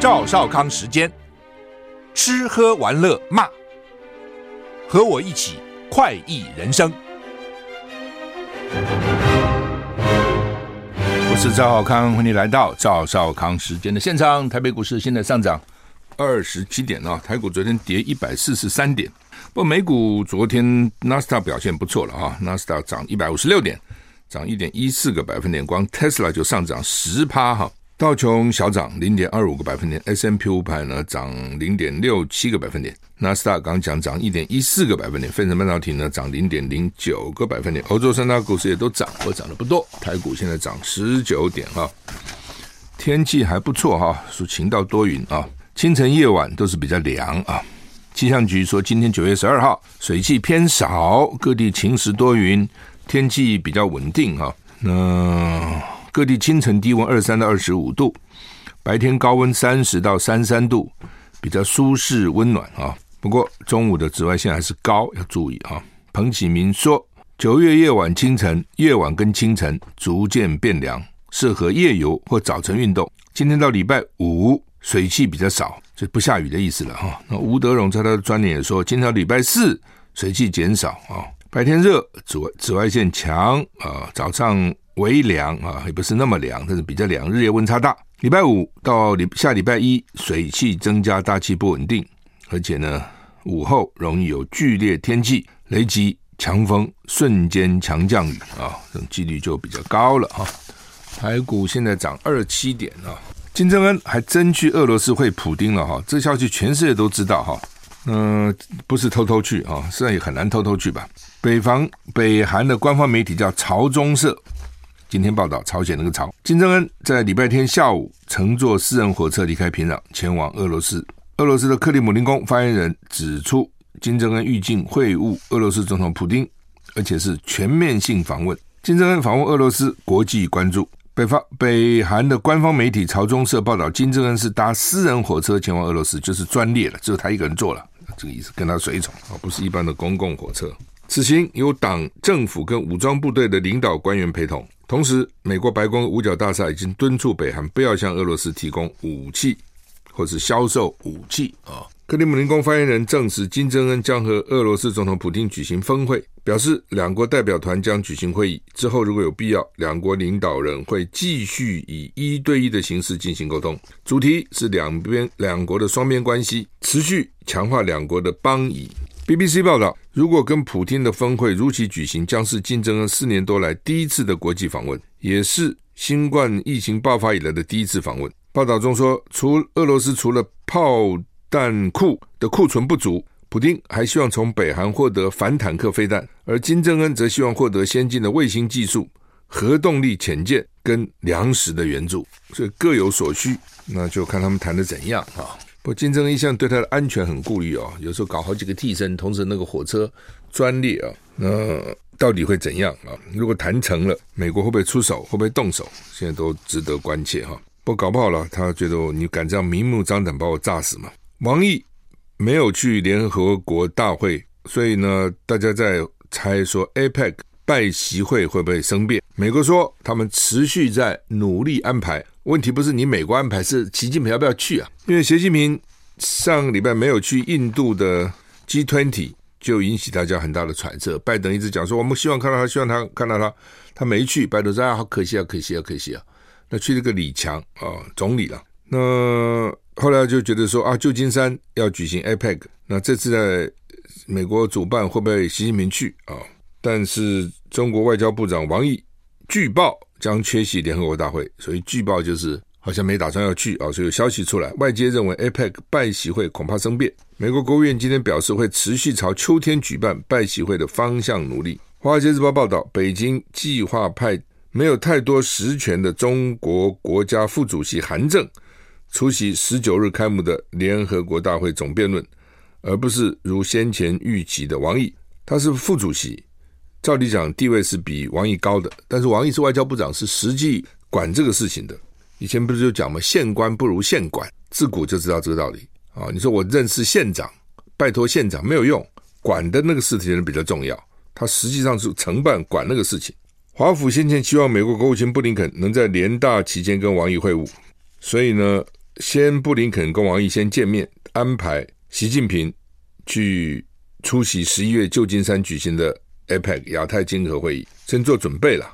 赵少康时间，吃喝玩乐骂，和我一起快意人生。我是赵少康，欢迎来到赵少康时间的现场。台北股市现在上涨二十七点啊，台股昨天跌一百四十三点，不过美股昨天纳斯达表现不错了啊，纳斯达涨一百五十六点，涨一点一四个百分点，光 Tesla 就上涨十趴哈。道琼小涨零点二五个百分点，S&P 五百呢涨零点六七个百分点，纳斯达刚讲涨一点一四个百分点，费城半导体呢涨零点零九个百分点，欧洲三大股市也都涨，不过涨得不多，台股现在涨十九点哈，天气还不错哈，说晴到多云啊，清晨夜晚都是比较凉啊，气象局说今天九月十二号水汽偏少，各地晴时多云，天气比较稳定哈，那。各地清晨低温二十三到二十五度，白天高温三十到三十三度，比较舒适温暖啊。不过中午的紫外线还是高，要注意啊。彭启明说，九月夜晚、清晨、夜晚跟清晨逐渐变凉，适合夜游或早晨运动。今天到礼拜五水汽比较少，就不下雨的意思了哈。那吴德荣在他的专栏也说，今天到礼拜四水汽减少啊，白天热，紫外紫外线强啊，早上。微凉啊，也不是那么凉，但是比较凉，日夜温差大。礼拜五到礼下礼拜一，水汽增加，大气不稳定，而且呢，午后容易有剧烈天气、雷击、强风、瞬间强降雨啊，这种几率就比较高了哈。台股现在涨二七点啊，金正恩还真去俄罗斯会普丁了哈，这消息全世界都知道哈。嗯、不是偷偷去啊，实在也很难偷偷去吧。北方北韩的官方媒体叫朝中社。今天报道，朝鲜那个朝，金正恩在礼拜天下午乘坐私人火车离开平壤，前往俄罗斯。俄罗斯的克里姆林宫发言人指出，金正恩预计会晤俄罗斯总统普丁，而且是全面性访问。金正恩访问俄罗斯，国际关注。北方北韩的官方媒体朝中社报道，金正恩是搭私人火车前往俄罗斯，就是专列了，只有他一个人坐了，这个意思，跟他随从而不是一般的公共火车。此行由党政府跟武装部队的领导官员陪同。同时，美国白宫五角大厦已经敦促北韩不要向俄罗斯提供武器，或是销售武器啊。克里姆林宫发言人证实，金正恩将和俄罗斯总统普京举行峰会，表示两国代表团将举行会议之后，如果有必要，两国领导人会继续以一对一的形式进行沟通，主题是两边两国的双边关系，持续强化两国的邦谊。BBC 报道，如果跟普丁的峰会如期举行，将是金正恩四年多来第一次的国际访问，也是新冠疫情爆发以来的第一次访问。报道中说，除俄罗斯除了炮弹库的库存不足，普丁还希望从北韩获得反坦克飞弹，而金正恩则希望获得先进的卫星技术、核动力潜舰跟粮食的援助，所以各有所需，那就看他们谈的怎样啊。不，金正恩一向对他的安全很顾虑哦，有时候搞好几个替身，同时那个火车专列啊，那到底会怎样啊？如果谈成了，美国会不会出手？会不会动手？现在都值得关切哈。不搞不好了，他觉得你敢这样明目张胆把我炸死吗？王毅没有去联合国大会，所以呢，大家在猜说 APEC 拜习会会不会生变？美国说他们持续在努力安排。问题不是你美国安排，是习近平要不要去啊？因为习近平上个礼拜没有去印度的 G20，就引起大家很大的揣测。拜登一直讲说，我们希望看到他，希望他看到他，他没去。拜登说啊，好可惜啊，可惜啊，可惜啊。那去了个李强啊，总理了。那后来就觉得说啊，旧金山要举行 APEC，那这次在美国主办会不会习近平去啊？但是中国外交部长王毅据报。将缺席联合国大会，所以据报就是好像没打算要去啊，所以有消息出来，外界认为 APEC 拜习会恐怕生变。美国国务院今天表示会持续朝秋天举办拜习会的方向努力。华尔街日报报道，北京计划派没有太多实权的中国国家副主席韩正出席十九日开幕的联合国大会总辩论，而不是如先前预期的王毅，他是副主席。照理讲，地位是比王毅高的，但是王毅是外交部长，是实际管这个事情的。以前不是就讲吗？县官不如县管，自古就知道这个道理啊。你说我认识县长，拜托县长没有用，管的那个事情比较重要。他实际上是承办管那个事情。华府先前期望美国国务卿布林肯能在联大期间跟王毅会晤，所以呢，先布林肯跟王毅先见面，安排习近平去出席十一月旧金山举行的 APEC 亚太经合会议，先做准备了。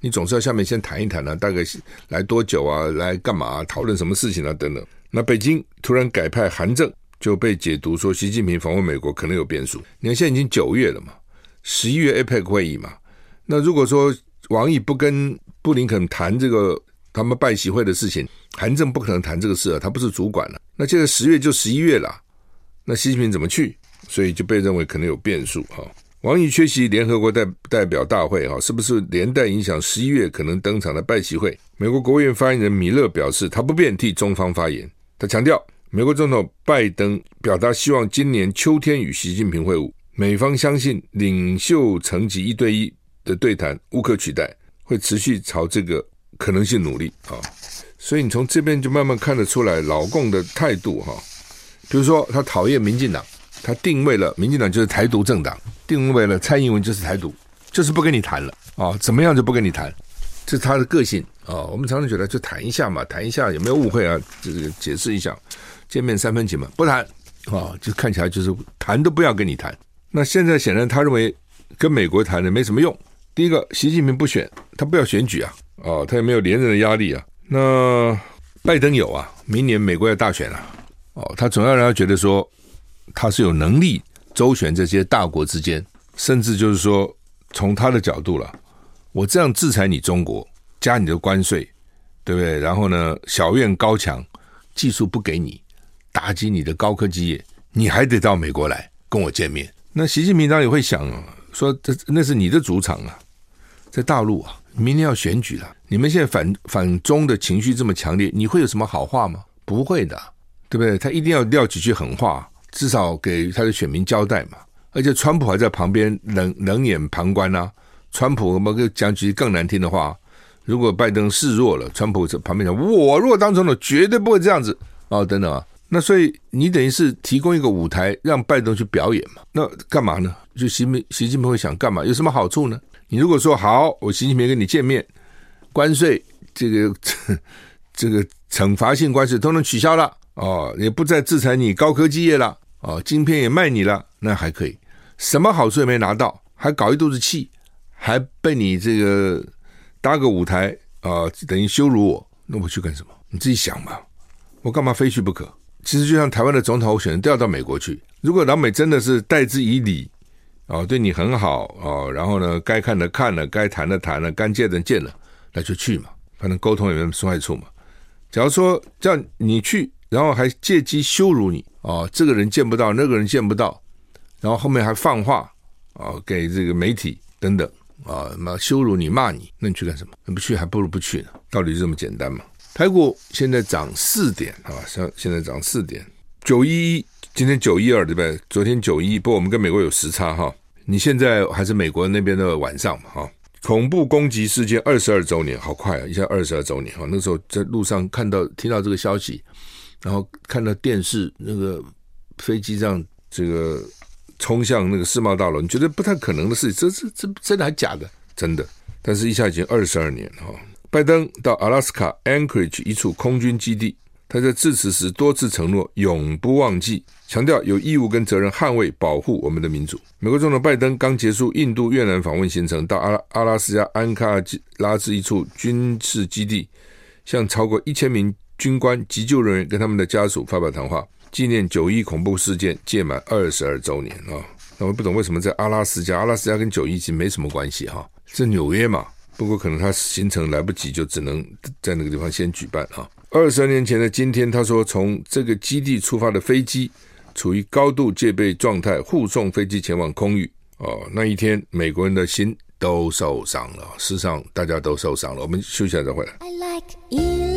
你总是要下面先谈一谈啊，大概来多久啊？来干嘛？讨论什么事情啊？等等。那北京突然改派韩正，就被解读说习近平访问美国可能有变数。你看现在已经九月了嘛，十一月 APEC 会议嘛。那如果说王毅不跟布林肯谈这个他们拜习会的事情，韩正不可能谈这个事啊，他不是主管了。那现在十月就十一月了，那习近平怎么去？所以就被认为可能有变数哈。王毅缺席联合国代代表大会，哈，是不是连带影响十一月可能登场的拜习会？美国国务院发言人米勒表示，他不便替中方发言。他强调，美国总统拜登表达希望今年秋天与习近平会晤，美方相信领袖层级一对一的对谈无可取代，会持续朝这个可能性努力啊。所以你从这边就慢慢看得出来，老共的态度哈，比如说他讨厌民进党。他定位了民进党就是台独政党，定位了蔡英文就是台独，就是不跟你谈了啊、怎么样就不跟你谈，这是他的个性啊、我们常常觉得就谈一下嘛，谈一下有没有误会啊？这个解释一下，见面三分情嘛，不谈啊、就看起来就是谈都不要跟你谈。那现在显然他认为跟美国谈的没什么用。第一个，习近平不选，他不要选举啊，哦，他也没有连任的压力啊。那拜登有啊，明年美国要大选了、哦，他总要让他觉得说。他是有能力周旋这些大国之间，甚至就是说，从他的角度了，我这样制裁你中国，加你的关税，对不对？然后呢，小院高墙，技术不给你，打击你的高科技业，你还得到美国来跟我见面。那习近平当然也会想说，这那是你的主场啊，在大陆啊，明天要选举了，你们现在反反中的情绪这么强烈，你会有什么好话吗？不会的，对不对？他一定要撂几句狠话。至少给他的选民交代嘛，而且川普还在旁边冷冷眼旁观啊。川普我们讲几句更难听的话，如果拜登示弱了，川普在旁边讲：“我如果当总统，绝对不会这样子哦。”等等啊，那所以你等于是提供一个舞台让拜登去表演嘛？那干嘛呢？就习近习近平会想干嘛？有什么好处呢？你如果说好，我习近平跟你见面，关税这个 这个惩罚性关税都能取消了哦，也不再制裁你高科技业了。哦，晶片也卖你了，那还可以，什么好处也没拿到，还搞一肚子气，还被你这个搭个舞台啊、等于羞辱我，那我去干什么？你自己想吧，我干嘛非去不可？其实就像台湾的总统候选人，调到美国去，如果老美真的是待之以礼、哦，对你很好、哦，然后呢，该看的看了，该谈的谈了，该见的见了，那就去嘛，反正沟通也没什么坏处嘛。假如说叫你去。然后还借机羞辱你啊！这个人见不到，那个人见不到，然后后面还放话啊，给这个媒体等等啊，那羞辱你、骂你，那你去干什么？那不去还不如不去呢。道理就这么简单嘛。台股现在涨四点啊，现现在涨四点。九一一，今天九一二对不对？昨天九一，不过我们跟美国有时差哈。你现在还是美国那边的晚上嘛哈。恐怖攻击事件二十二周年，好快啊！一下二十二周年哈。那时候在路上看到、听到这个消息。然后看到电视那个飞机这样这个冲向那个世贸大楼，你觉得不太可能的事情，这这这真的还假的？真的，但是一下已经二十二年了哈。拜登到阿拉斯加 Anchorage 一处空军基地，他在致辞时多次承诺永不忘记，强调有义务跟责任捍卫保护我们的民主。美国总统拜登刚结束印度越南访问行程，到阿拉阿拉斯加安卡拉拉兹一处军事基地，向超过一千名。军官、急救人员跟他们的家属发表谈话，纪念九一恐怖事件届满二十二周年啊！那我不懂为什么在阿拉斯加，阿拉斯加跟九一其实没什么关系哈，是纽约嘛？不过可能他行程来不及，就只能在那个地方先举办啊。二十二年前的今天，他说从这个基地出发的飞机处于高度戒备状态，护送飞机前往空域哦。那一天，美国人的心都受伤了，世上大家都受伤了。我们休息一下再回来。I like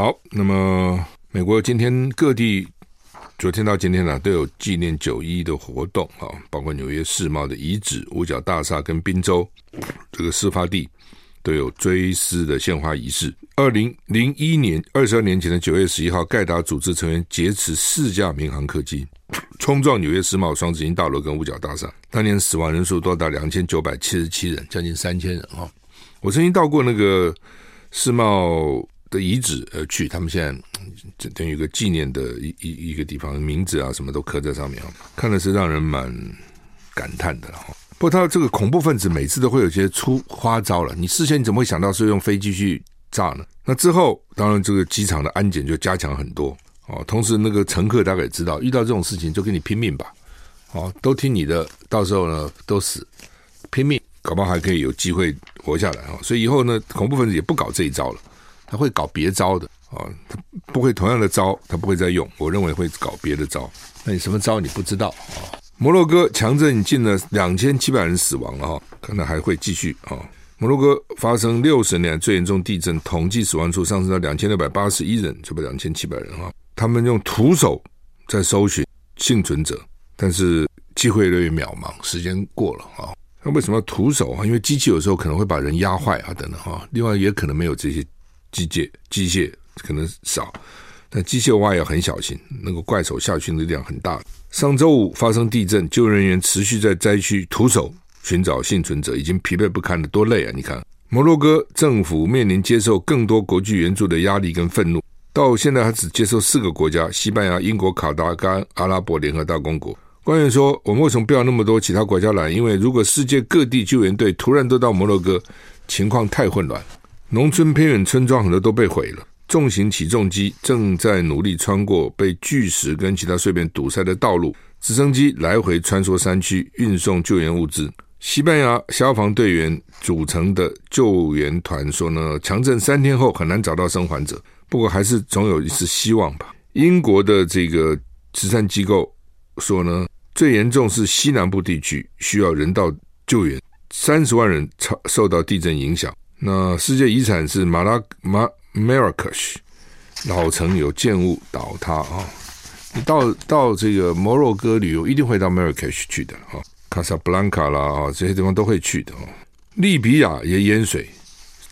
好，那么美国今天各地昨天到今天呢、都有纪念九一的活动啊，包括纽约世贸的遗址、五角大厦跟宾州这个事发地都有追思的献花仪式。二零零一年，二十二年前的九月十一号，盖达组织成员劫持四架民航客机，冲撞纽约世贸双子星大楼跟五角大厦，当年死亡人数多达两千九百七十七人，将近三千人啊！我曾经到过那个。世贸的遗址而去，他们现在等于一个纪念的一一一个地方，名字啊什么都刻在上面啊，看的是让人蛮感叹的哈。不过他这个恐怖分子每次都会有些出花招了，你事先你怎么会想到是用飞机去炸呢？那之后当然这个机场的安检就加强很多哦，同时那个乘客大概也知道，遇到这种事情就跟你拼命吧。哦，都听你的，到时候呢都死，拼命，搞不好还可以有机会活下来啊！所以以后呢，恐怖分子也不搞这一招了，他会搞别招的啊，他不会同样的招，他不会再用。我认为会搞别的招，那你什么招你不知道啊？摩洛哥强震近了两千七百人死亡了哈，可能还会继续啊。摩洛哥发生六十年最严重地震，统计死亡数上升到两千六百八十一人，就不两千七百人哈。他们用徒手在搜寻幸存者。但是机会越来越渺茫，时间过了啊。那为什么要徒手啊？因为机器有时候可能会把人压坏啊，等等哈。另外也可能没有这些机械，机械可能少，但机械挖也很小心，那个怪手下去的力量很大。上周五发生地震，救援人员持续在灾区徒手寻找幸存者，已经疲惫不堪了，多累啊！你看，摩洛哥政府面临接受更多国际援助的压力跟愤怒，到现在还只接受四个国家：西班牙、英国、卡达跟阿拉伯联合大公国。官员说：“我们为什么不要那么多其他国家来？因为如果世界各地救援队突然都到摩洛哥，情况太混乱。农村偏远村庄很多都被毁了。重型起重机正在努力穿过被巨石跟其他碎片堵塞的道路，直升机来回穿梭山区，运送救援物资。西班牙消防队员组成的救援团说呢，强震三天后很难找到生还者，不过还是总有一丝希望吧。英国的这个慈善机构。”说呢，最严重是西南部地区需要人道救援，三十万人超受到地震影响。那世界遗产是马拉马马拉喀什老城有建物倒塌啊！你到到这个摩洛哥旅游，一定会到马拉喀什去的啊，卡萨布兰卡啦啊这些地方都会去的啊。利比亚也淹水，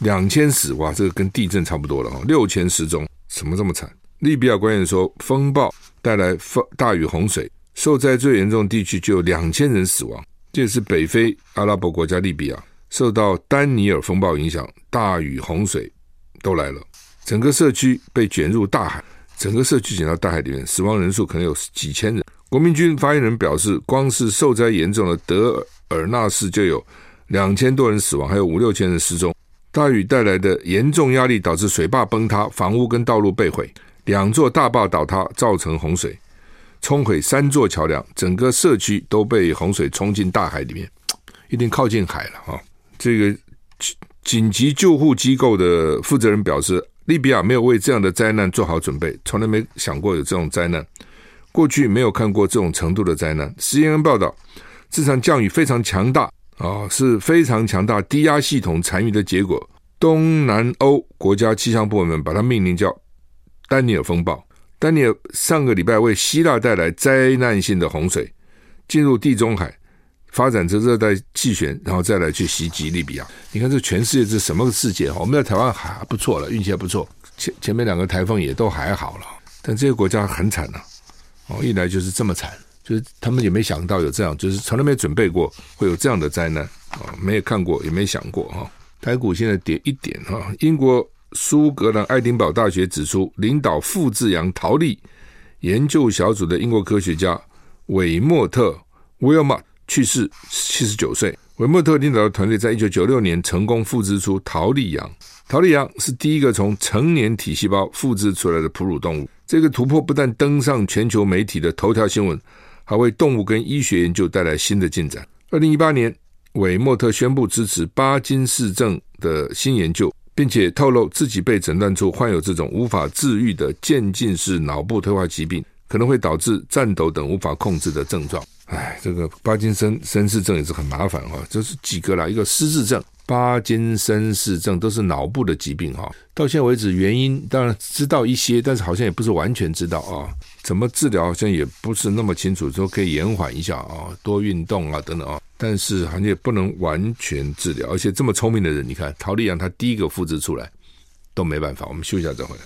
两千死哇，这个跟地震差不多了啊，六千失踪，怎么这么惨？利比亚官员说，风暴带来风大雨洪水。受灾最严重地区就有两千人死亡，这是北非阿拉伯国家利比亚受到丹尼尔风暴影响，大雨洪水都来了，整个社区被卷入大海，整个社区卷到大海里面，死亡人数可能有几千人。国民军发言人表示，光是受灾严重的德尔纳市就有两千多人死亡，还有五六千人失踪。大雨带来的严重压力导致水坝崩塌，房屋跟道路被毁，两座大坝倒塌造成洪水。冲毁三座桥梁，整个社区都被洪水冲进大海里面，一定靠近海了啊！这个紧急救护机构的负责人表示，利比亚没有为这样的灾难做好准备，从来没想过有这种灾难，过去没有看过这种程度的灾难。CNN 报道，这场降雨非常强大啊，是非常强大低压系统残余的结果。东南欧国家气象部门把它命名叫丹尼尔风暴。丹尼尔上个礼拜为希腊带来灾难性的洪水，进入地中海，发展成热带气旋，然后再来去袭击利比亚。你看，这全世界这什么世界？我们在台湾还不错了，运气还不错。前前面两个台风也都还好了，但这个国家很惨呐！哦，一来就是这么惨，就是他们也没想到有这样，就是从来没准备过会有这样的灾难啊，没有看过，也没想过哈。台股现在跌一点哈，英国。苏格兰爱丁堡大学指出，领导复制羊陶粒研究小组的英国科学家韦莫特 （Wilmot） 去世，七十九岁。韦莫特领导的团队在一九九六年成功复制出陶粒羊。陶粒羊是第一个从成年体细胞复制出来的哺乳动物。这个突破不但登上全球媒体的头条新闻，还为动物跟医学研究带来新的进展。二零一八年，韦莫特宣布支持巴金氏症的新研究。并且透露自己被诊断出患有这种无法治愈的渐进式脑部退化疾病，可能会导致颤抖等无法控制的症状。哎，这个巴金森森氏症也是很麻烦哈，这是几个啦，一个失智症、巴金森氏症都是脑部的疾病哈。到现在为止，原因当然知道一些，但是好像也不是完全知道啊。怎么治疗好像也不是那么清楚，说可以延缓一下啊，多运动啊等等啊。但是好像也不能完全治疗，而且这么聪明的人，你看陶丽阳他第一个复制出来都没办法。我们休息一下再回来。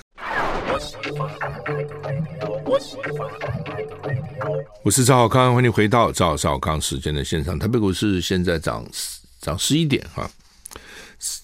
我是赵小康，欢迎回到赵小康时间的现场。台北股市现在涨涨十一点哈，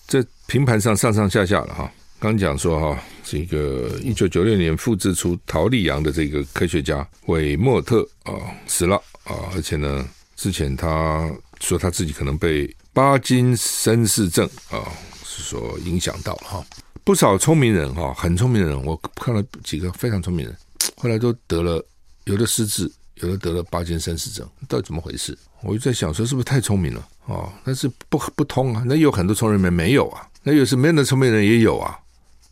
这平盘上上上下下了哈。刚讲说哈，这个一九九六年复制出桃莉羊的这个科学家韦莫特啊死了啊，而且呢，之前他说他自己可能被巴金森氏症啊是说影响到了哈。不少聪明人哈，很聪明的人，我看了几个非常聪明人，后来都得了，有的失智，有的得了八金三四症，到底怎么回事？我就在想说，是不是太聪明了哦？但是不不通啊，那有很多聪明人没有啊，那有时没有的聪明人也有啊。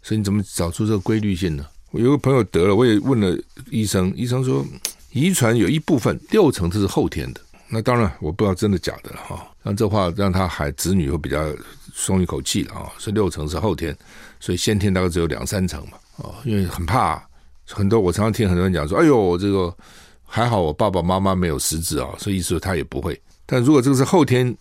所以你怎么找出这个规律性呢？我有个朋友得了，我也问了医生，医生说遗传有一部分六成这是后天的。那当然我不知道真的假的了哈。那这话让他孩子女会比较松一口气了啊。所以六成是后天，所以先天大概只有两三成嘛。哦，因为很怕很多，我常常听很多人讲说，哎呦，这个还好我爸爸妈妈没有失智啊，所以意思说他也不会。但如果这个是后天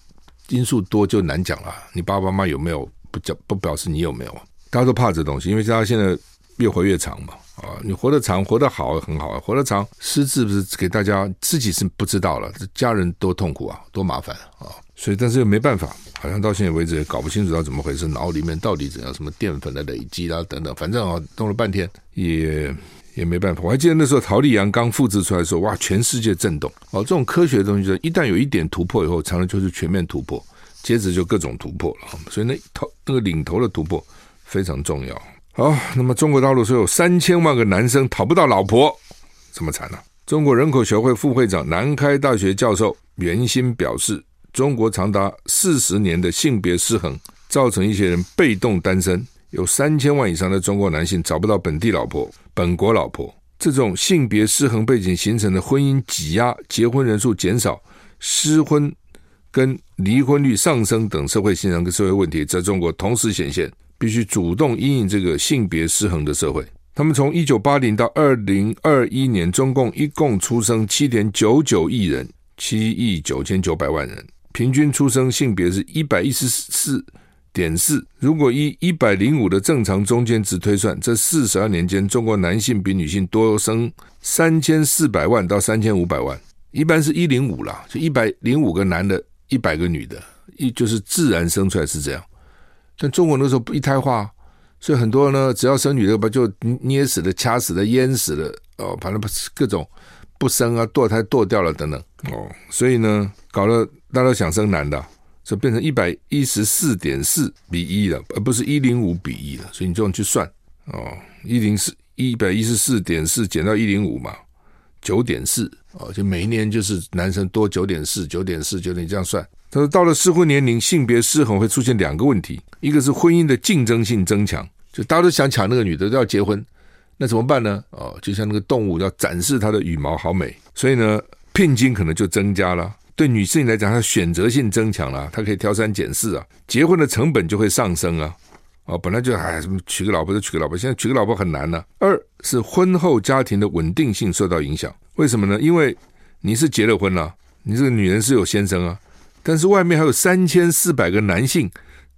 因素多，就难讲了。你爸爸妈妈有没有不讲不表示你有没有。大家都怕这东西，因为大家现在越活越长嘛，啊，你活得长，活得好很好，活得长失智不是给大家自己是不知道了，这家人多痛苦啊，多麻烦啊，所以但是又没办法，好像到现在为止也搞不清楚到怎么回事，脑里面到底怎样，什么淀粉的累积啦等等，反正啊弄了半天也也没办法。我还记得那时候桃莉羊刚复制出来的时候，哇，全世界震动哦，这种科学的东西，一旦有一点突破以后，常常就是全面突破，接着就各种突破了，所以那头那个领头的突破。非常重要。好，那么中国大陆说有三千万个男生讨不到老婆，这么惨呢、中国人口学会副会长、南开大学教授袁鑫表示，中国长达四十年的性别失衡，造成一些人被动单身，有三千万以上的中国男性找不到本地老婆、本国老婆。这种性别失衡背景形成的婚姻挤压、结婚人数减少、失婚跟离婚率上升等社会现象跟社会问题，在中国同时显现。必须主动因应这个性别失衡的社会。他们从一九八零到二零二一年，中共一共出生七点九九亿人，七亿九千九百万人，平均出生性别是一百一十四点四。如果以一百零五的正常中间值推算，这四十二年间，中国男性比女性多生三千四百万到三千五百万。一般是一零五啦，就一百零五个男的，一百个女的，一就是自然生出来是这样。像中国那时候不一胎化，所以很多呢，只要生女的吧，就捏死了、掐死了、淹死了，哦，反正不各种不生啊，堕胎堕掉了等等，哦，所以呢，搞得大家都想生男的，就变成一百一十四点四比一了，而不是一零五比一了。所以你这样去算，哦，一零四一百一十四点四减到一零五嘛，九点四，哦，就每一年就是男生多九点四、九点四、九点这样算。他说：“到了适婚年龄，性别失衡会出现两个问题，一个是婚姻的竞争性增强，就大家都想抢那个女的，都要结婚，那怎么办呢？哦，就像那个动物要展示它的羽毛好美，所以呢，聘金可能就增加了。对女性来讲，她选择性增强了，她可以挑三拣四啊，结婚的成本就会上升啊。哦，本来就哎什么娶个老婆就娶个老婆，现在娶个老婆很难了。二是婚后家庭的稳定性受到影响，为什么呢？因为你是结了婚了，你这个女人是有先生啊。”但是外面还有三千四百个男性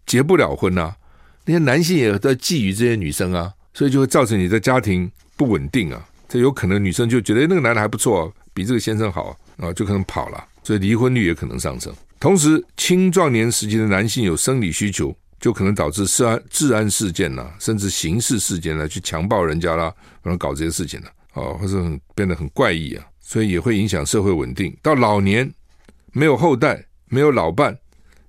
结不了婚啊，那些男性也在觊觎这些女生啊，所以就会造成你的家庭不稳定啊。这有可能女生就觉得那个男的还不错，比这个先生好啊，就可能跑了，所以离婚率也可能上升。同时，青壮年时期的男性有生理需求，就可能导致治安治安事件呐，甚至刑事事件呢，去强暴人家啦，然后搞这些事情了，哦，或者很变得很怪异啊，所以也会影响社会稳定。到老年没有后代。没有老伴，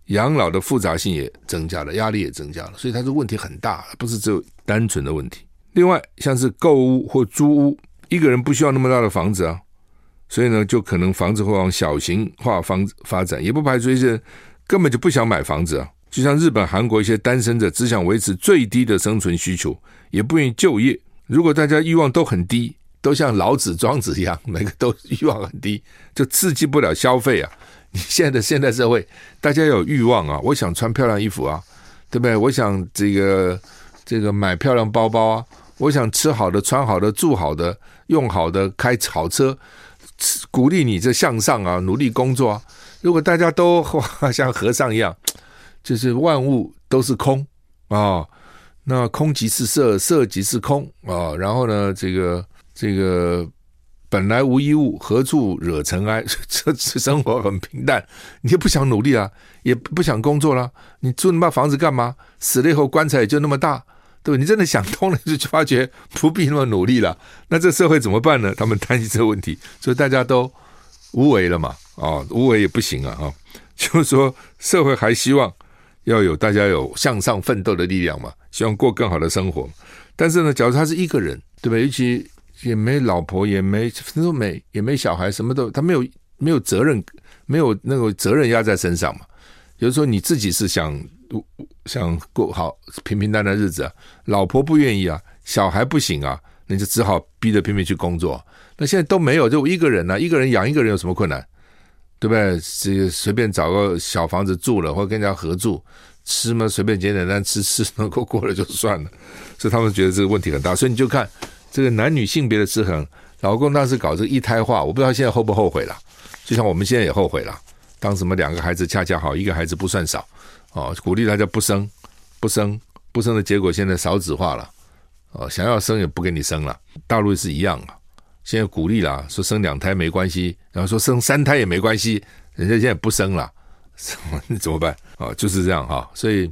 养老的复杂性也增加了，压力也增加了，所以它这问题很大，不是只有单纯的问题。另外，像是购屋或租屋，一个人不需要那么大的房子啊，所以呢，就可能房子会往小型化方发展，也不排除一些根本就不想买房子啊。就像日本、韩国一些单身者只想维持最低的生存需求，也不愿意就业。如果大家欲望都很低，都像老子、庄子一样，每个都欲望很低，就刺激不了消费啊。你 现在的现代社会，大家有欲望啊！我想穿漂亮衣服啊，对不对？我想这个这个买漂亮包包啊，我想吃好的、穿好的、住好的、用好的、开好车，鼓励你这向上啊，努力工作啊。如果大家都 像和尚一样，就是万物都是空啊，那空即是色，色即是空啊。然后呢，这个这个本来无一物，何处惹尘埃？这这生活很平淡，你也不想努力啊，也不想工作了。你住那么房子干嘛？死了以后棺材也就那么大，对吧？你真的想通了，就发觉不必那么努力了。那这社会怎么办呢？他们担心这个问题，所以大家都无为了嘛。啊，无为也不行啊！啊，就是说社会还希望要有大家有向上奋斗的力量嘛，希望过更好的生活。但是呢，假如他是一个人，对吧？尤其也没老婆，也没什么没，也没小孩，什么都他没有没有责任，没有那个责任压在身上嘛。有的时候你自己是想想过好平平淡淡日子，老婆不愿意啊，小孩不行啊，那就只好逼着拼命去工作。那现在都没有，就一个人呢、啊，一个人养一个人有什么困难？对不对？这个随便找个小房子住了，或者跟人家合住。吃嘛，随便简简单吃吃，能够过了就算了。所以他们觉得这个问题很大。所以你就看这个男女性别的失衡。老公当时搞这个一胎化，我不知道现在后不后悔了。就像我们现在也后悔了。当什么两个孩子恰恰好，一个孩子不算少哦，鼓励大家不生，不生，不生的结果现在少子化了哦，想要生也不给你生了。大陆是一样啊，现在鼓励了，说生两胎没关系，然后说生三胎也没关系，人家现在不生了。你 怎么办啊？就是这样哈，所以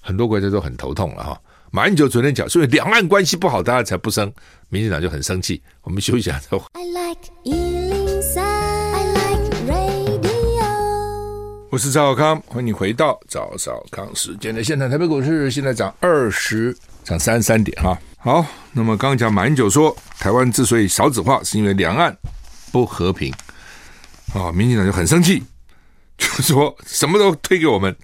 很多国家都很头痛了哈。马英九昨天讲，所以两岸关系不好，大家才不生。民进党就很生气。我们休息一下再回。I like 103, I like radio。我是赵小康，欢迎你回到赵少康时间的现场。台北股市现在涨二十，涨三十三点哈。好，那么刚刚讲马英九说，台湾之所以少子化，是因为两岸不和平啊。民进党就很生气。就是说什么都推给我们，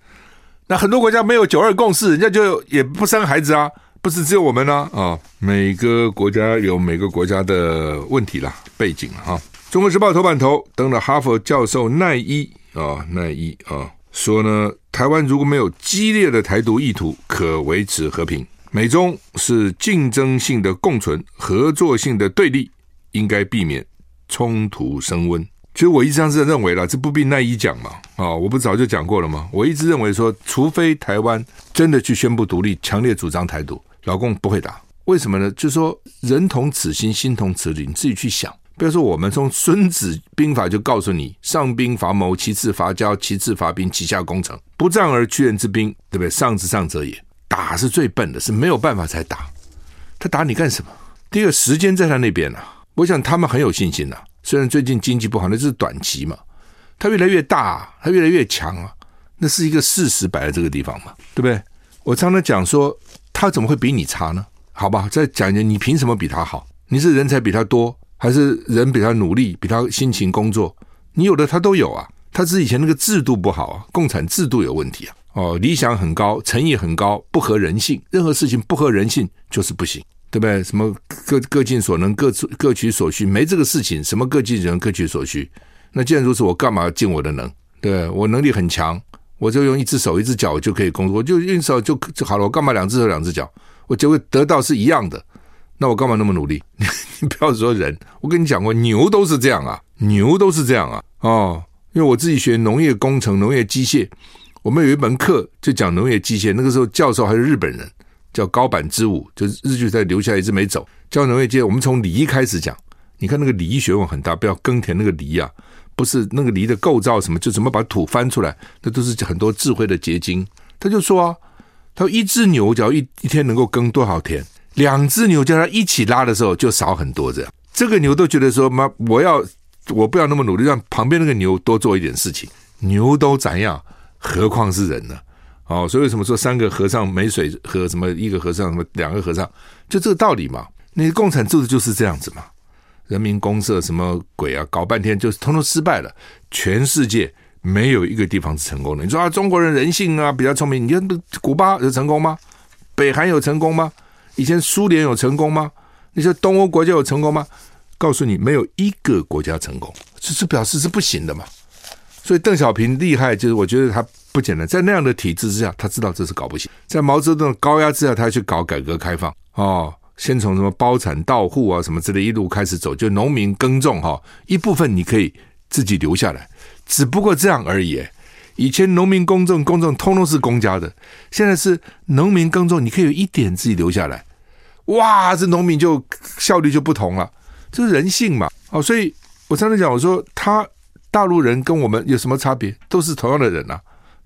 那很多国家没有九二共识，人家就也不生孩子啊，不是只有我们呢啊，每个国家有每个国家的问题啦，背景哈。啊，中国时报头版头登了哈佛教授奈伊啊，奈伊啊说呢，台湾如果没有激烈的台独意图，可维持和平。美中是竞争性的共存，合作性的对立，应该避免冲突升温。其实我一直上是认为了，这不必奈一讲嘛，啊、哦，我不早就讲过了吗？我一直认为说，除非台湾真的去宣布独立，强烈主张台独，老共不会打。为什么呢？就说，人同此心，心同此理，你自己去想。比如说，我们从《孙子兵法》就告诉你：上兵伐谋，其次伐交，其次伐兵，其下攻城。不战而屈人之兵，对不对？上之上者也。打是最笨的，是没有办法才打。他打你干什么？第二个，时间在他那边呢、啊。我想他们很有信心呐、啊。虽然最近经济不好，那是短期嘛。它越来越大，它越来越强啊，那是一个事实摆在这个地方嘛，对不对？我常常讲说，他怎么会比你差呢？好吧，再讲一讲，你凭什么比他好？你是人才比他多，还是人比他努力，比他辛勤工作？你有的他都有啊，他是以前那个制度不好啊，共产制度有问题啊。哦，理想很高，诚意很高，不合人性，任何事情不合人性就是不行。对不对？什么各各尽所能，各各取所需，没这个事情。什么各尽所能，各取所需？那既然如此，我干嘛尽我的能？对，我能力很强，我就用一只手、一只脚就可以工作，我就用手就就好了。我干嘛两只手、两只脚？我就会得到是一样的。那我干嘛那么努力？你不要说人，我跟你讲过，牛都是这样啊，牛都是这样啊。哦，因为我自己学农业工程、农业机械，我们有一门课就讲农业机械，那个时候教授还是日本人。叫高坂之武，就是日据在留下一直没走。教农业界，我们从犁开始讲。你看那个犁学问很大，不要耕田那个犁啊，不是那个犁的构造什么，就怎么把土翻出来，那都是很多智慧的结晶。他就说啊，他说一只牛只要一一天能够耕多少田，两只牛叫他一起拉的时候就少很多这样。这个牛都觉得说妈，我要我不要那么努力，让旁边那个牛多做一点事情。牛都怎样，何况是人呢？哦，所以为什么说三个和尚没水喝？什么一个和尚，什么两个和尚，就这个道理嘛。那共产制度就是这样子嘛。人民公社什么鬼啊？搞半天就是通通失败了。全世界没有一个地方是成功的。你说啊，中国人人性啊比较聪明。你看古巴有成功吗？北韩有成功吗？以前苏联有成功吗？那些东欧国家有成功吗？告诉你，没有一个国家成功，这是表示是不行的嘛。所以邓小平厉害，就是我觉得他。不简单，在那样的体制之下，他知道这是搞不行。在毛泽东的高压之下，他去搞改革开放哦，先从什么包产到户啊，什么之类一路开始走，就农民耕种哈，一部分你可以自己留下来，只不过这样而已。以前农民耕种，耕种通通是公家的，现在是农民耕种，你可以有一点自己留下来，哇，这农民就效率就不同了，这是人性嘛。哦，所以我常常讲，我说他大陆人跟我们有什么差别？都是同样的人啊，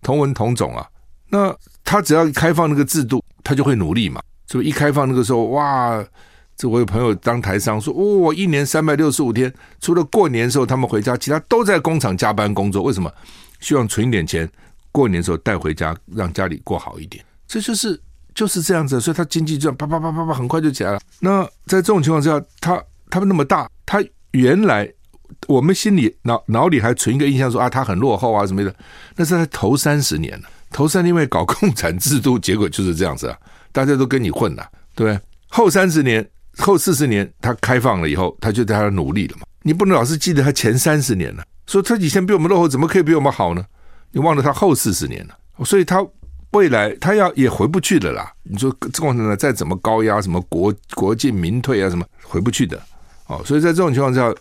同文同种啊。那他只要开放那个制度，他就会努力嘛。所以一开放那个时候，哇！这我有朋友当台商说，哦，一年三百六十五天，除了过年的时候他们回家，其他都在工厂加班工作。为什么？希望存一点钱，过年的时候带回家，让家里过好一点。这就是就是这样子，所以他经济这样啪啪啪啪啪，很快就起来了。那在这种情况之下，他他们那么大，他原来我们心里脑脑里还存一个印象说啊，他很落后啊什么的。那是他头三十年了，头三年因为搞共产制度，结果就是这样子啊，大家都跟你混了，对不对？后三十年。后四十年，他开放了以后，他就在他努力了嘛。你不能老是记得他前三十年了，说他以前比我们落后，怎么可以比我们好呢？你忘了他后四十年了，所以他未来他要也回不去的啦。你说共产党再怎么高压，什么国国进民退啊，什么回不去的哦。所以在这种情况下，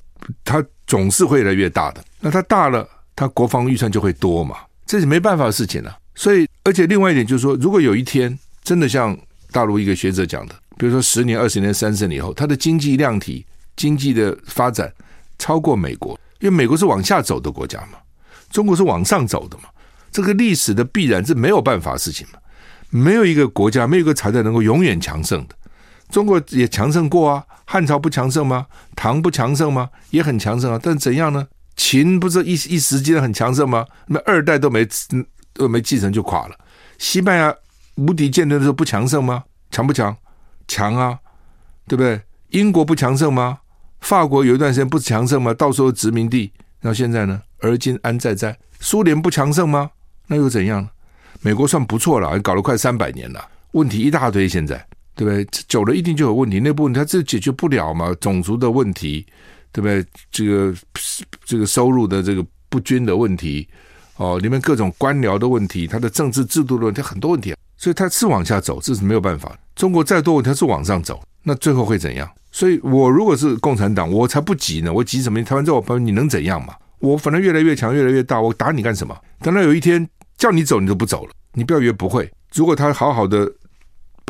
它总是会越来越大的。那它大了，它国防预算就会多嘛，这是没办法的事情了。所以，而且另外一点就是说，如果有一天真的像大陆一个学者讲的。比如说十年、二十年、三十年以后，它的经济量体、经济的发展超过美国，因为美国是往下走的国家嘛，中国是往上走的嘛，这个历史的必然是没有办法事情嘛，没有一个国家、没有一个朝代能够永远强盛的。中国也强盛过啊，汉朝不强盛吗？唐不强盛吗？也很强盛啊，但怎样呢？秦不是一一时间很强盛吗？那二代都没都没继承就垮了。西班牙无敌舰队的时候不强盛吗？强不强？强啊，对不对？英国不强盛吗？法国有一段时间不强盛吗？到时候殖民地，然后现在呢？而今安在在？苏联不强盛吗？那又怎样？美国算不错了，搞了快三百年了，问题一大堆，现在对不对？久了一定就有问题，内部问题它这解决不了嘛？种族的问题，对不对？这个这个收入的这个不均的问题，哦，里面各种官僚的问题，它的政治制度的问题，很多问题啊。所以它是往下走，这是没有办法。中国再多问题，它是往上走，那最后会怎样？所以我如果是共产党，我才不急呢。我急什么？台湾在我旁边，你能怎样嘛？我反正越来越强，越来越大，我打你干什么？等到有一天叫你走，你都不走了。你不要以为不会。如果他好好的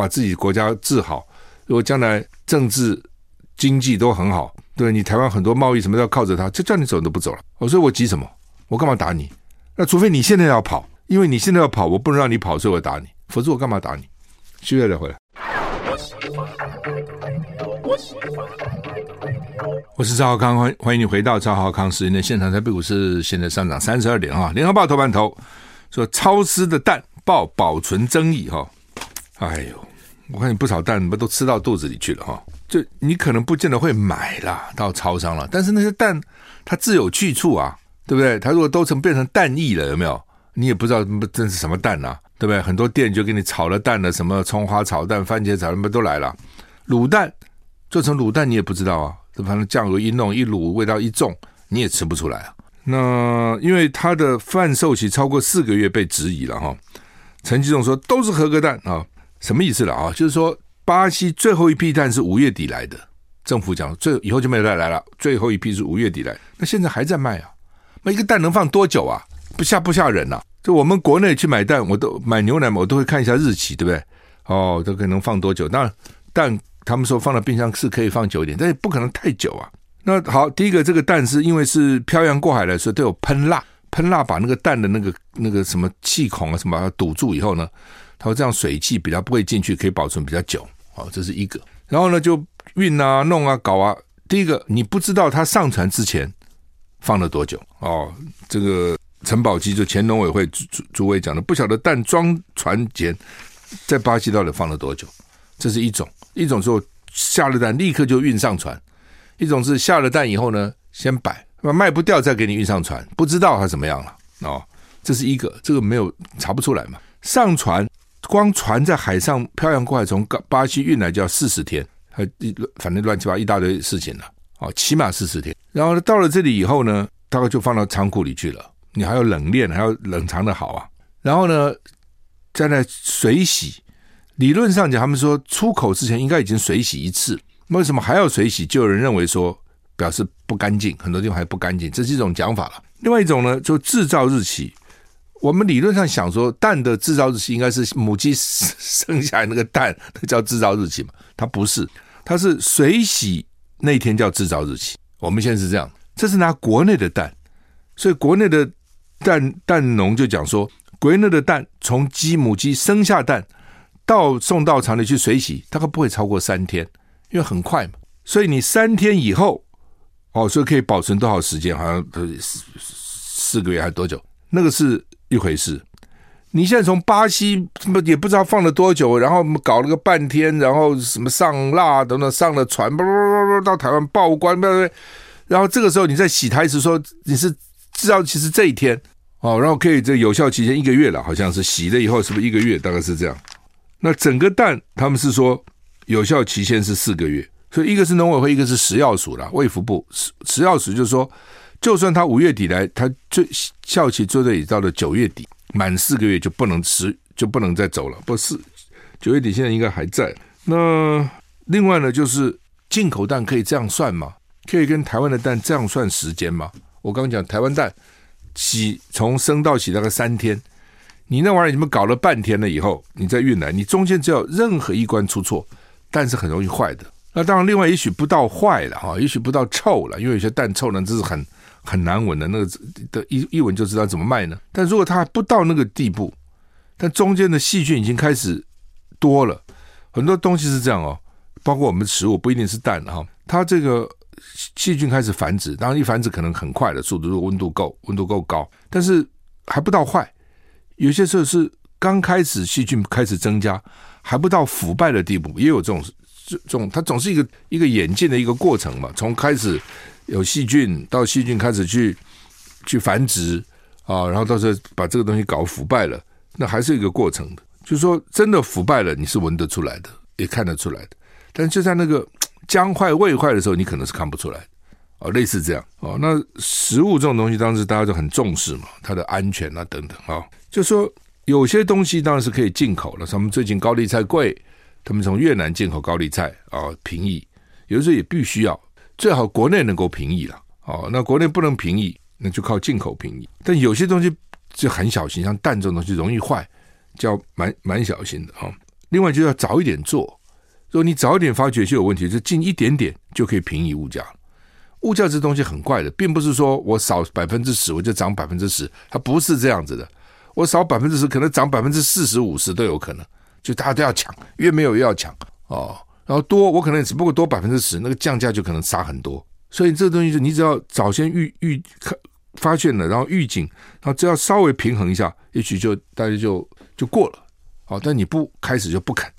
把自己国家治好，如果将来政治经济都很好，对你台湾很多贸易什么都要靠着他，就叫你走你都不走了。我说我急什么？我干嘛打你？那除非你现在要跑，因为你现在要跑，我不能让你跑，所以我打你。否则我干嘛打你？休息再回来。我是赵浩康，欢欢迎你回到赵浩康时间的现场。台北股市现在上涨三十二点啊！联合报头版头说超湿的蛋爆保存争议哈。哎呦，我看你不少蛋不都吃到肚子里去了哈？就你可能不见得会买啦，到超商了，但是那些蛋它自有去处啊，对不对？它如果都成变成蛋液了，有没有？你也不知道这是什么蛋啊？对不对？很多店就给你炒了蛋的，什么葱花炒蛋、番茄炒，什么都来了。卤蛋做成卤蛋，你也不知道啊。反正酱油一弄一卤，味道一重，你也吃不出来啊。那因为它的贩售期超过四个月被质疑了哈。陈吉仲说都是合格蛋啊，什么意思了啊？就是说巴西最后一批蛋是五月底来的，政府讲最以后就没有再来了。最后一批是五月底来，那现在还在卖啊？那一个蛋能放多久啊？不吓不吓人呐、啊？就我们国内去买蛋，我都买牛奶嘛，我都会看一下日期，对不对？哦，这可能放多久？当然，蛋他们说放到冰箱是可以放久一点，但也不可能太久啊。那好，第一个这个蛋是因为是漂洋过海来，所以都有喷蜡，喷蜡把那个蛋的那个那个什么气孔啊什么堵住以后呢，它会这样水汽比较不会进去，可以保存比较久。哦，这是一个。然后呢，就运啊、弄啊、搞啊。第一个，你不知道它上船之前放了多久哦，这个。陈宝基就前农委会主主主委讲的，不晓得蛋装船前在巴西到底放了多久，这是一种；一种说下了蛋立刻就运上船；一种是下了蛋以后呢，先摆，卖不掉再给你运上船，不知道它怎么样了哦。这是一个，这个没有查不出来嘛。上船光船在海上漂洋过海从巴西运来就要四十天，还反正乱七八糟一大堆事情了哦，起码四十天。然后呢，到了这里以后呢，大概就放到仓库里去了。你还要冷链，还要冷藏的好啊。然后呢，在那水洗，理论上讲，他们说出口之前应该已经水洗一次。为什么还要水洗？就有人认为说表示不干净，很多地方还不干净，这是一种讲法了。另外一种呢，就制造日期，我们理论上想说蛋的制造日期应该是母鸡生下来那个蛋，那叫制造日期嘛？它不是，它是水洗那天叫制造日期。我们现在是这样，这是拿国内的蛋，所以国内的蛋蛋农就讲说，国内的蛋从鸡母鸡生下蛋到送到厂里去水洗，大概不会超过三天，因为很快嘛。所以你三天以后，哦，所以可以保存多少时间？好像四四个月还是多久？那个是一回事。你现在从巴西什么也不知道放了多久，然后搞了个半天，然后什么上蜡等等，上了船，到台湾报关，不不，然后这个时候你再洗它一次，说你是知道其实这一天哦，然后可以这有效期限一个月了，好像是洗了以后是不是一个月？大概是这样。那整个蛋他们是说有效期限是四个月，所以一个是农委会，一个是食药署了，卫福部食食药署就是说，就算他五月底来，他最效期最多也到了九月底。满四个月就不能吃，就不能再走了。不是九月底，现在应该还在。那另外呢，就是进口蛋可以这样算吗？可以跟台湾的蛋这样算时间吗？我刚刚讲台湾蛋洗从生到洗大概三天，你那玩意儿你们搞了半天了以后，你再运来，你中间只要任何一关出错，蛋是很容易坏的。那当然，另外也许不到坏了哈，也许不到臭了，因为有些蛋臭呢，这是很。很难闻的，那个的一一闻就知道怎么卖呢。但如果它还不到那个地步，但中间的细菌已经开始多了，很多东西是这样哦，包括我们的食物不一定是蛋哈，它这个细菌开始繁殖，当然一繁殖可能很快的速度，如果温度够，温度够高，但是还不到坏。有些时候是刚开始细菌开始增加，还不到腐败的地步，也有这种这种，它总是一个一个演进的一个过程嘛，从开始。有细菌，到细菌开始去去繁殖啊，然后到时候把这个东西搞腐败了，那还是一个过程的。就是说，真的腐败了，你是闻得出来的，也看得出来的。但就在那个将坏未坏的时候，你可能是看不出来的。哦，类似这样哦。那食物这种东西，当时大家都很重视嘛，它的安全啊等等啊。就说有些东西当然是可以进口了，他们最近高丽菜贵，他们从越南进口高丽菜啊便宜，有的时候也必须要。最好国内能够平抑了，哦，那国内不能平抑，那就靠进口平抑。但有些东西就很小心，像蛋这种东西容易坏，就要蛮蛮小心的哈、另外就要早一点做，如果你早一点发觉就有问题，就进一点点就可以平抑物价。物价这东西很怪的，并不是说我少百分之十我就涨百分之十，它不是这样子的。我少百分之十，可能涨百分之四十五十都有可能，就大家都要抢，越没有越要抢哦。然后多，我可能只不过多百分之十，那个降价就可能杀很多。所以这东西就你只要早先预预看发现了，然后预警，然后只要稍微平衡一下，也许就大家就就过了。好，但你不开始就不肯，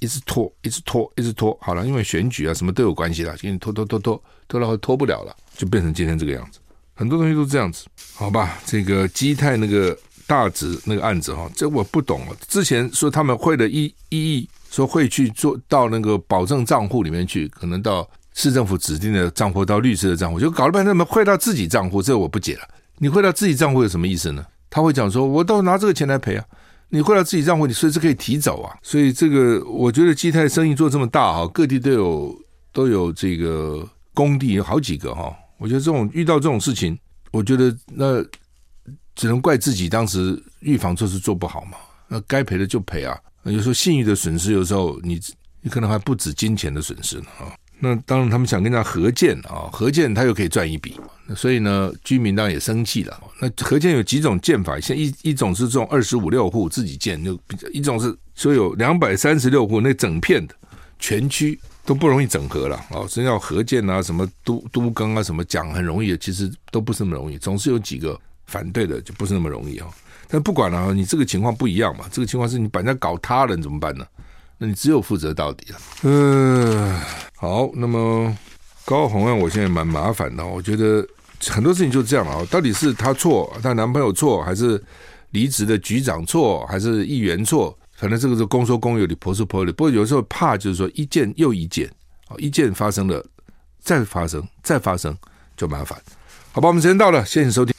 一直拖，一直拖，一直拖。好了，因为选举啊什么都有关系了，给你拖拖拖拖拖了后拖不了了，就变成今天这个样子。很多东西都这样子，好吧？这个基泰那个大直那个案子哈，这我不懂了。之前说他们汇了一一亿。说会去做到那个保证账户里面去，可能到市政府指定的账户，到律师的账户，就搞了半天，怎么汇到自己账户？这我不解了。你汇到自己账户有什么意思呢？他会讲说，我都拿这个钱来赔啊。你汇到自己账户，你随时可以提走啊。所以这个我觉得基泰生意做这么大哈，各地都有都有这个工地有好几个哈。我觉得这种遇到这种事情，我觉得那只能怪自己当时预防措施做不好嘛。那该赔的就赔啊。有时候信誉的损失，有时候你你可能还不止金钱的损失呢啊。那当然，他们想跟人家合建啊，合建他又可以赚一笔。所以呢，居民当然也生气了。那合建有几种建法，像一一种是这种二十五六户自己建，就比较一种是说有两百三十六户，那整片的全区都不容易整合了啊。真要合建啊，什么都都更啊，什么讲很容易，其实都不是那么容易，总是有几个反对的，就不是那么容易啊。但不管了啊，你这个情况不一样嘛？这个情况是你把人家搞塌了，你怎么办呢？那你只有负责到底了。嗯，好，那么高红案，我现在蛮麻烦的。我觉得很多事情就这样了啊，到底是她错，她男朋友错，还是离职的局长错，还是议员错？反正这个是公说公有理，婆说婆有理。不过有时候怕就是说一件又一件，一件发生了再发生再发生就麻烦。好吧，我们时间到了，谢谢收听。